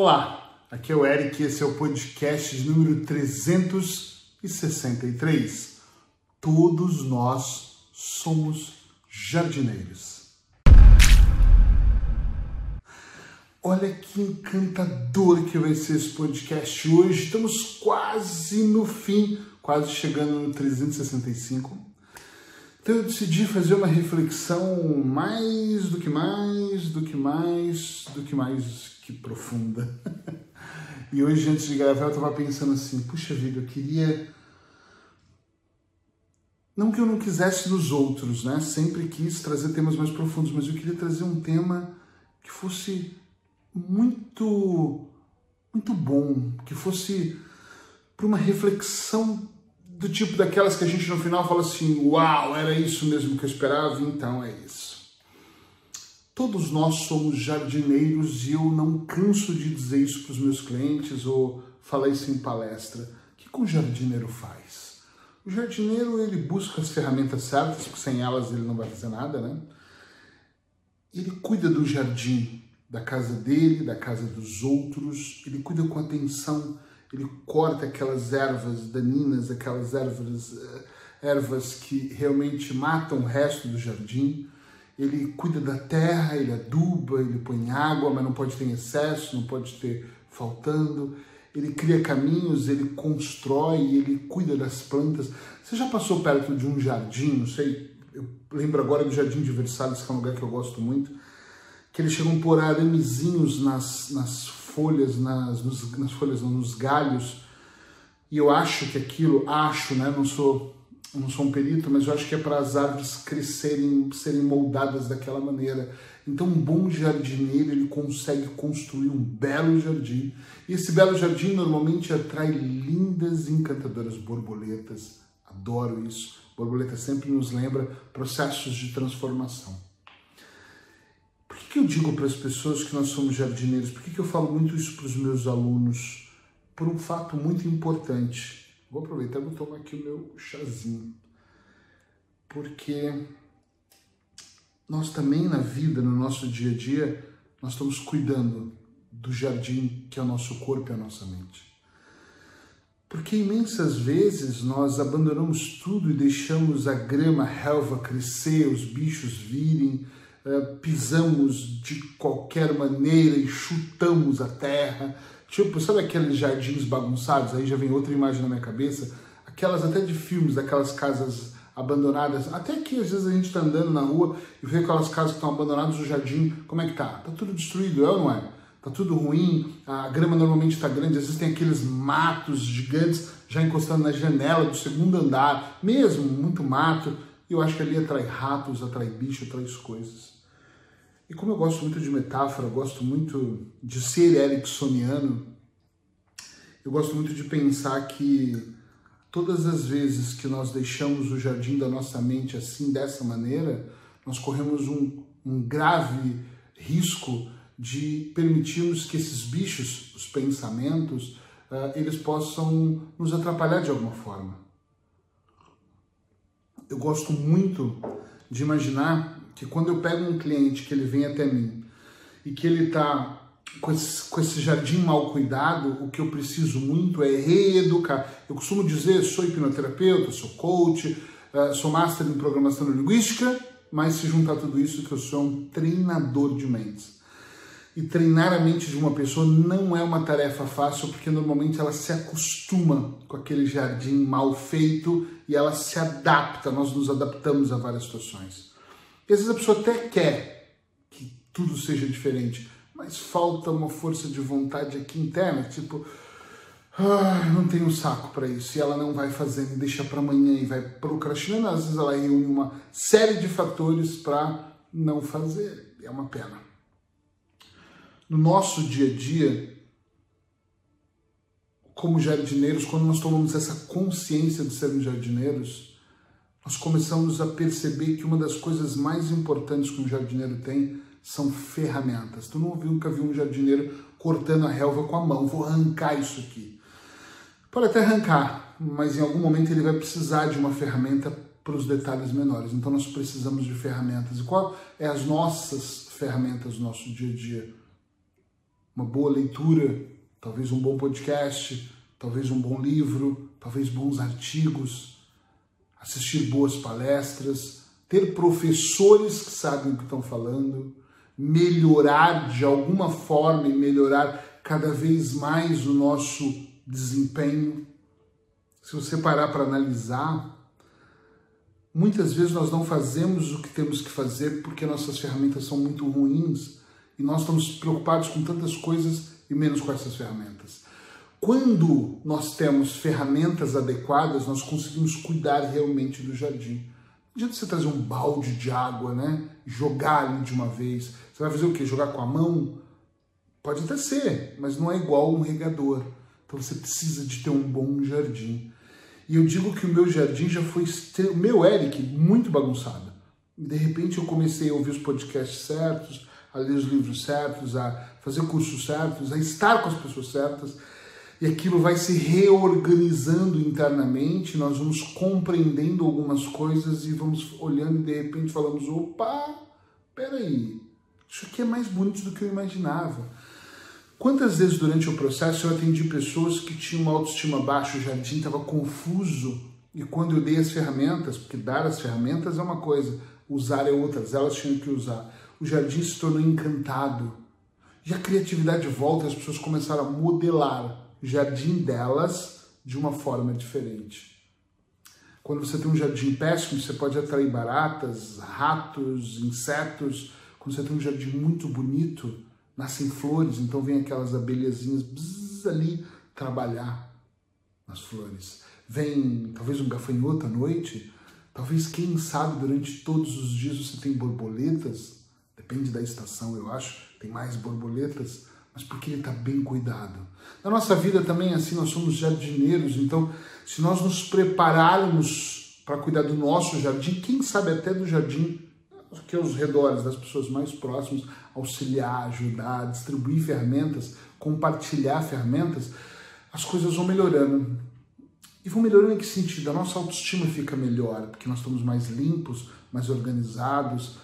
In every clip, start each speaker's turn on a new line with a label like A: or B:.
A: Olá, aqui é o Eric e esse é o podcast número 363. Todos nós somos jardineiros. Olha que encantador que vai ser esse podcast hoje. Estamos quase no fim, quase chegando no 365. Então eu decidi fazer uma reflexão mais do que mais, do que mais, do que mais que profunda. e hoje, antes de gravar, eu estava pensando assim: puxa vida, eu queria. Não que eu não quisesse nos outros, né? Sempre quis trazer temas mais profundos, mas eu queria trazer um tema que fosse muito, muito bom, que fosse para uma reflexão do tipo daquelas que a gente no final fala assim: uau, era isso mesmo que eu esperava, então é isso. Todos nós somos jardineiros e eu não canso de dizer isso para os meus clientes ou falar isso em palestra. O que, que um jardineiro faz? O jardineiro ele busca as ferramentas certas, porque sem elas ele não vai fazer nada, né? Ele cuida do jardim, da casa dele, da casa dos outros, ele cuida com atenção, ele corta aquelas ervas daninhas, aquelas ervas, eh, ervas que realmente matam o resto do jardim ele cuida da terra, ele aduba, ele põe água, mas não pode ter excesso, não pode ter faltando. Ele cria caminhos, ele constrói, ele cuida das plantas. Você já passou perto de um jardim, não sei, eu lembro agora do Jardim de Versalhes, que é um lugar que eu gosto muito, que eles chegam a pôr aramezinhos nas, nas folhas, nas, nos, nas folhas, não, nos galhos, e eu acho que aquilo, acho, né, não sou não sou um perito, mas eu acho que é para as árvores crescerem, serem moldadas daquela maneira. Então, um bom jardineiro ele consegue construir um belo jardim. E esse belo jardim normalmente atrai lindas e encantadoras borboletas. Adoro isso. Borboleta sempre nos lembra processos de transformação. Que, que eu digo para as pessoas que nós somos jardineiros? Por que, que eu falo muito isso para os meus alunos? Por um fato muito importante Vou aproveitar e vou tomar aqui o meu chazinho. Porque nós também na vida, no nosso dia a dia, nós estamos cuidando do jardim que é o nosso corpo e a nossa mente. Porque imensas vezes nós abandonamos tudo e deixamos a grama, relva crescer, os bichos virem, pisamos de qualquer maneira e chutamos a terra, Tipo, sabe aqueles jardins bagunçados? Aí já vem outra imagem na minha cabeça. Aquelas até de filmes, daquelas casas abandonadas. Até que às vezes a gente está andando na rua e vê aquelas casas que estão abandonadas, o jardim, como é que tá? Tá tudo destruído, é ou não é? Tá tudo ruim, a grama normalmente está grande, às vezes tem aqueles matos gigantes já encostando na janela do segundo andar, mesmo muito mato. E eu acho que ali atrai ratos, atrai bicho, atrai coisas. E como eu gosto muito de metáfora, gosto muito de ser ericksoniano, eu gosto muito de pensar que todas as vezes que nós deixamos o jardim da nossa mente assim, dessa maneira, nós corremos um, um grave risco de permitirmos que esses bichos, os pensamentos, uh, eles possam nos atrapalhar de alguma forma. Eu gosto muito de imaginar que quando eu pego um cliente que ele vem até mim e que ele está com esse, com esse jardim mal cuidado, o que eu preciso muito é reeducar. Eu costumo dizer, sou hipnoterapeuta, sou coach, uh, sou master em programação linguística, mas se juntar tudo isso, que eu sou um treinador de mentes. E treinar a mente de uma pessoa não é uma tarefa fácil, porque normalmente ela se acostuma com aquele jardim mal feito e ela se adapta, nós nos adaptamos a várias situações. E às vezes a pessoa até quer que tudo seja diferente, mas falta uma força de vontade aqui interna, tipo, ah, não tenho saco para isso, e ela não vai fazendo, deixa para amanhã e vai procrastinando, às vezes ela reúne uma série de fatores para não fazer, é uma pena. No nosso dia a dia, como jardineiros, quando nós tomamos essa consciência de sermos jardineiros, nós começamos a perceber que uma das coisas mais importantes que um jardineiro tem são ferramentas. Tu não nunca viu um jardineiro cortando a relva com a mão, vou arrancar isso aqui. Pode até arrancar, mas em algum momento ele vai precisar de uma ferramenta para os detalhes menores. Então nós precisamos de ferramentas. E qual é as nossas ferramentas no nosso dia a dia? uma boa leitura, talvez um bom podcast, talvez um bom livro, talvez bons artigos, assistir boas palestras, ter professores que sabem o que estão falando, melhorar de alguma forma e melhorar cada vez mais o nosso desempenho. Se você parar para analisar, muitas vezes nós não fazemos o que temos que fazer porque nossas ferramentas são muito ruins e nós estamos preocupados com tantas coisas e menos com essas ferramentas. Quando nós temos ferramentas adequadas, nós conseguimos cuidar realmente do jardim. Não adianta você trazer um balde de água, né? Jogar ali de uma vez. Você vai fazer o quê? Jogar com a mão? Pode até ser, mas não é igual um regador. Então você precisa de ter um bom jardim. E eu digo que o meu jardim já foi, o meu Eric, muito bagunçado. De repente eu comecei a ouvir os podcasts certos, a ler os livros certos, a fazer cursos certos, a estar com as pessoas certas e aquilo vai se reorganizando internamente, nós vamos compreendendo algumas coisas e vamos olhando e de repente falamos, opa, peraí, isso aqui é mais bonito do que eu imaginava. Quantas vezes durante o processo eu atendi pessoas que tinham uma autoestima baixa, o jardim estava confuso, e quando eu dei as ferramentas, porque dar as ferramentas é uma coisa, usar é outra, elas tinham que usar, o jardim se tornou encantado. E a criatividade volta, as pessoas começaram a modelar jardim delas de uma forma diferente. Quando você tem um jardim péssimo, você pode atrair baratas, ratos, insetos. Quando você tem um jardim muito bonito, nascem flores, então vem aquelas abelhazinhas bzz, ali trabalhar nas flores. Vem talvez um gafanhoto à noite, talvez quem sabe durante todos os dias você tem borboletas, depende da estação, eu acho, tem mais borboletas mas porque ele está bem cuidado. Na nossa vida também, assim, nós somos jardineiros, então, se nós nos prepararmos para cuidar do nosso jardim, quem sabe até do jardim que aos redores das pessoas mais próximas, auxiliar, ajudar, distribuir ferramentas, compartilhar ferramentas, as coisas vão melhorando. E vão melhorando em que sentido? A nossa autoestima fica melhor, porque nós estamos mais limpos, mais organizados,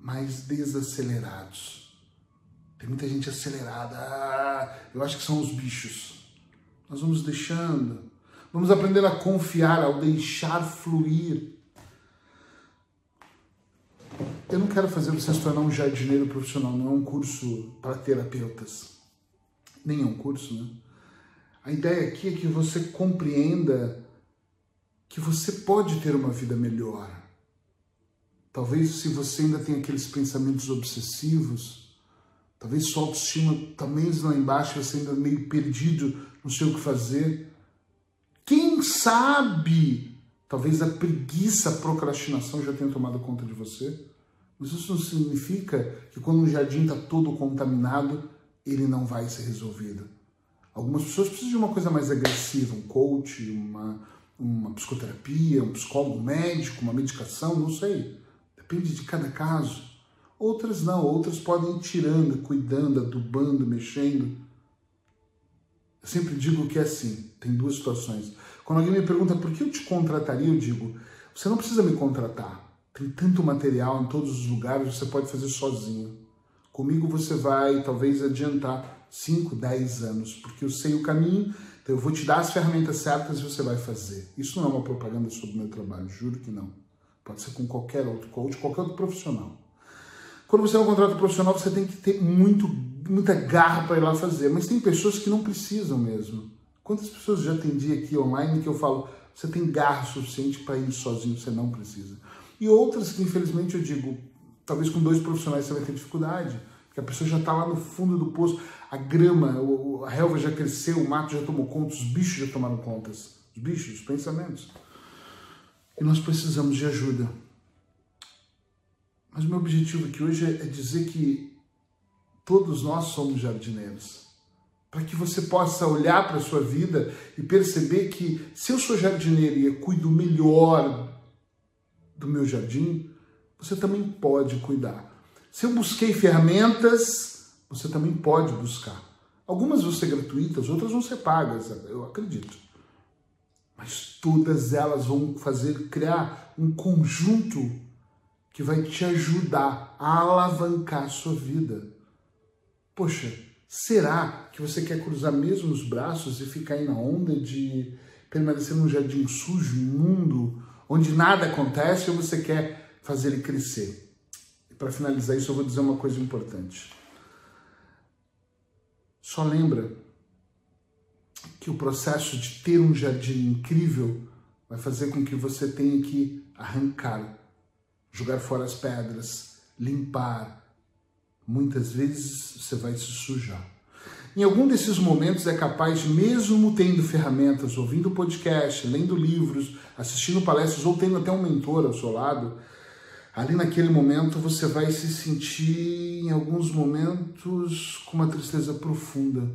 A: mais desacelerados. Tem muita gente acelerada. Ah, eu acho que são os bichos. Nós vamos deixando. Vamos aprender a confiar ao deixar fluir. Eu não quero fazer você se tornar um jardineiro profissional, não é um curso para terapeutas. Nem é um curso, né? A ideia aqui é que você compreenda que você pode ter uma vida melhor. Talvez se você ainda tem aqueles pensamentos obsessivos, Talvez sua autoestima também lá embaixo, você ainda meio perdido, não sei o que fazer. Quem sabe? Talvez a preguiça, a procrastinação já tenha tomado conta de você. Mas isso não significa que quando um jardim está todo contaminado, ele não vai ser resolvido. Algumas pessoas precisam de uma coisa mais agressiva, um coach, uma, uma psicoterapia, um psicólogo médico, uma medicação, não sei. Depende de cada caso. Outras não, outras podem ir tirando, cuidando, adubando, mexendo. Eu sempre digo que é assim, tem duas situações. Quando alguém me pergunta por que eu te contrataria, eu digo, você não precisa me contratar. Tem tanto material em todos os lugares, você pode fazer sozinho. Comigo você vai talvez adiantar 5, 10 anos, porque eu sei o caminho, então eu vou te dar as ferramentas certas e você vai fazer. Isso não é uma propaganda sobre o meu trabalho, juro que não. Pode ser com qualquer outro coach, qualquer outro profissional. Quando você é um contrato profissional, você tem que ter muito, muita garra para ir lá fazer. Mas tem pessoas que não precisam mesmo. Quantas pessoas já atendi aqui online que eu falo, você tem garra suficiente para ir sozinho, você não precisa. E outras que, infelizmente, eu digo, talvez com dois profissionais você vai ter dificuldade, porque a pessoa já está lá no fundo do poço, a grama, a relva já cresceu, o mato já tomou conta, os bichos já tomaram conta. Os bichos, os pensamentos. E nós precisamos de ajuda. Mas o meu objetivo aqui hoje é dizer que todos nós somos jardineiros. Para que você possa olhar para a sua vida e perceber que se eu sou jardineiro e eu cuido melhor do meu jardim, você também pode cuidar. Se eu busquei ferramentas, você também pode buscar. Algumas vão ser gratuitas, outras vão ser pagas, eu acredito. Mas todas elas vão fazer criar um conjunto que vai te ajudar a alavancar a sua vida. Poxa, Será que você quer cruzar mesmo os braços e ficar aí na onda de permanecer num jardim sujo, imundo, onde nada acontece, ou você quer fazer ele crescer? E para finalizar isso, eu vou dizer uma coisa importante. Só lembra que o processo de ter um jardim incrível vai fazer com que você tenha que arrancar, jogar fora as pedras, limpar. Muitas vezes você vai se sujar. Em algum desses momentos é capaz, mesmo tendo ferramentas, ouvindo podcast, lendo livros, assistindo palestras ou tendo até um mentor ao seu lado, ali naquele momento você vai se sentir, em alguns momentos, com uma tristeza profunda.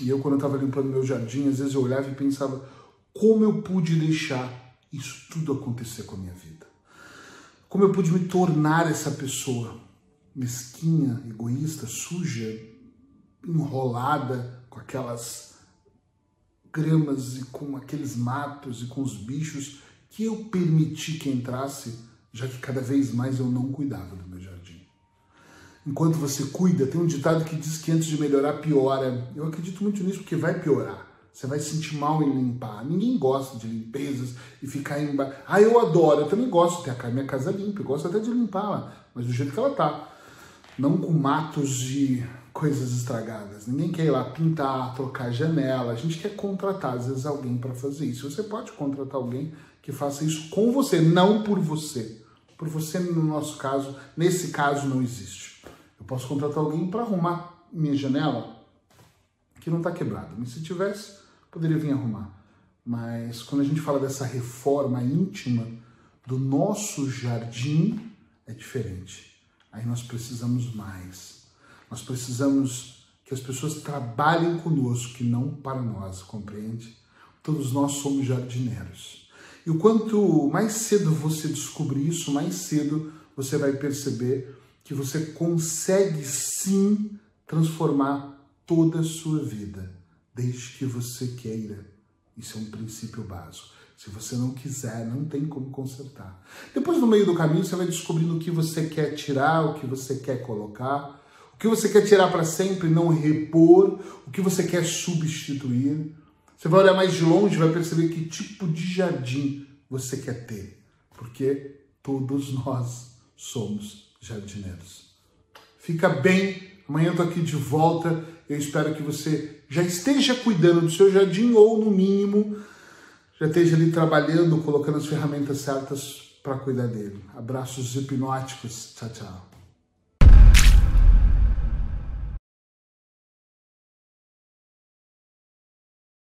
A: E eu, quando estava limpando meu jardim, às vezes eu olhava e pensava como eu pude deixar isso tudo acontecer com a minha vida. Como eu pude me tornar essa pessoa mesquinha, egoísta, suja, enrolada com aquelas gramas e com aqueles matos e com os bichos que eu permiti que entrasse já que cada vez mais eu não cuidava do meu jardim. Enquanto você cuida, tem um ditado que diz que antes de melhorar, piora. Eu acredito muito nisso, porque vai piorar. Você vai se sentir mal em limpar. Ninguém gosta de limpezas e ficar em. Ah, eu adoro, eu também gosto de ter a minha casa limpa, eu gosto até de limpá-la, mas do jeito que ela tá. Não com matos de coisas estragadas. Ninguém quer ir lá pintar, trocar janela. A gente quer contratar, às vezes, alguém para fazer isso. Você pode contratar alguém que faça isso com você, não por você. Por você, no nosso caso, nesse caso, não existe. Eu posso contratar alguém para arrumar minha janela que não está quebrada. Mas se tivesse, poderia vir arrumar. Mas quando a gente fala dessa reforma íntima do nosso jardim, é diferente. Aí nós precisamos mais. Nós precisamos que as pessoas trabalhem conosco, que não para nós, compreende? Todos nós somos jardineiros. E o quanto mais cedo você descobrir isso, mais cedo você vai perceber que você consegue sim transformar toda a sua vida, desde que você queira. Isso é um princípio básico. Se você não quiser, não tem como consertar. Depois, no meio do caminho, você vai descobrindo o que você quer tirar, o que você quer colocar, o que você quer tirar para sempre, não repor, o que você quer substituir. Você vai olhar mais de longe vai perceber que tipo de jardim você quer ter, porque todos nós somos jardineiros. Fica bem, amanhã eu estou aqui de volta. Eu espero que você já esteja cuidando do seu jardim ou, no mínimo, já esteja ali trabalhando, colocando as ferramentas certas para cuidar dele. Abraços hipnóticos. Tchau, tchau.